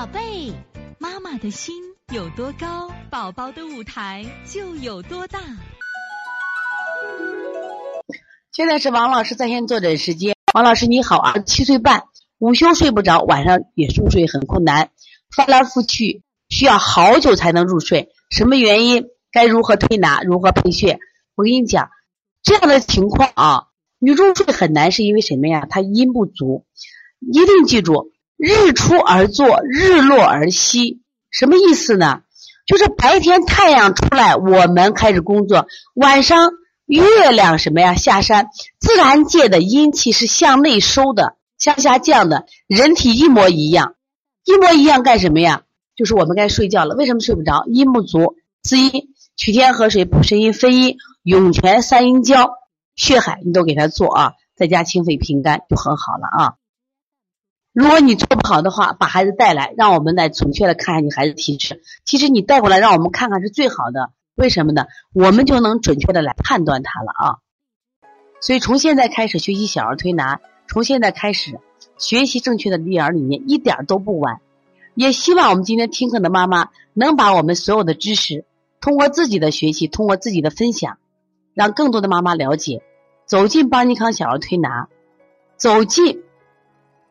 宝贝，妈妈的心有多高，宝宝的舞台就有多大。现在是王老师在线坐诊时间。王老师你好，啊七岁半，午休睡不着，晚上也入睡很困难，翻来覆去需要好久才能入睡，什么原因？该如何推拿？如何配穴？我跟你讲，这样的情况啊，你入睡很难，是因为什么呀？他阴不足，一定记住。日出而作，日落而息，什么意思呢？就是白天太阳出来，我们开始工作；晚上月亮什么呀下山。自然界的阴气是向内收的，向下降的。人体一模一样，一模一样干什么呀？就是我们该睡觉了。为什么睡不着？阴不足，滋阴，取天河水补肾阴分阴，涌泉三阴交，血海你都给他做啊，再加清肺平肝就很好了啊。如果你做不好的话，把孩子带来，让我们来准确的看下你孩子体质。其实你带过来，让我们看看是最好的。为什么呢？我们就能准确的来判断他了啊。所以从现在开始学习小儿推拿，从现在开始学习正确的育儿理念，一点都不晚。也希望我们今天听课的妈妈能把我们所有的知识，通过自己的学习，通过自己的分享，让更多的妈妈了解，走进邦尼康小儿推拿，走进。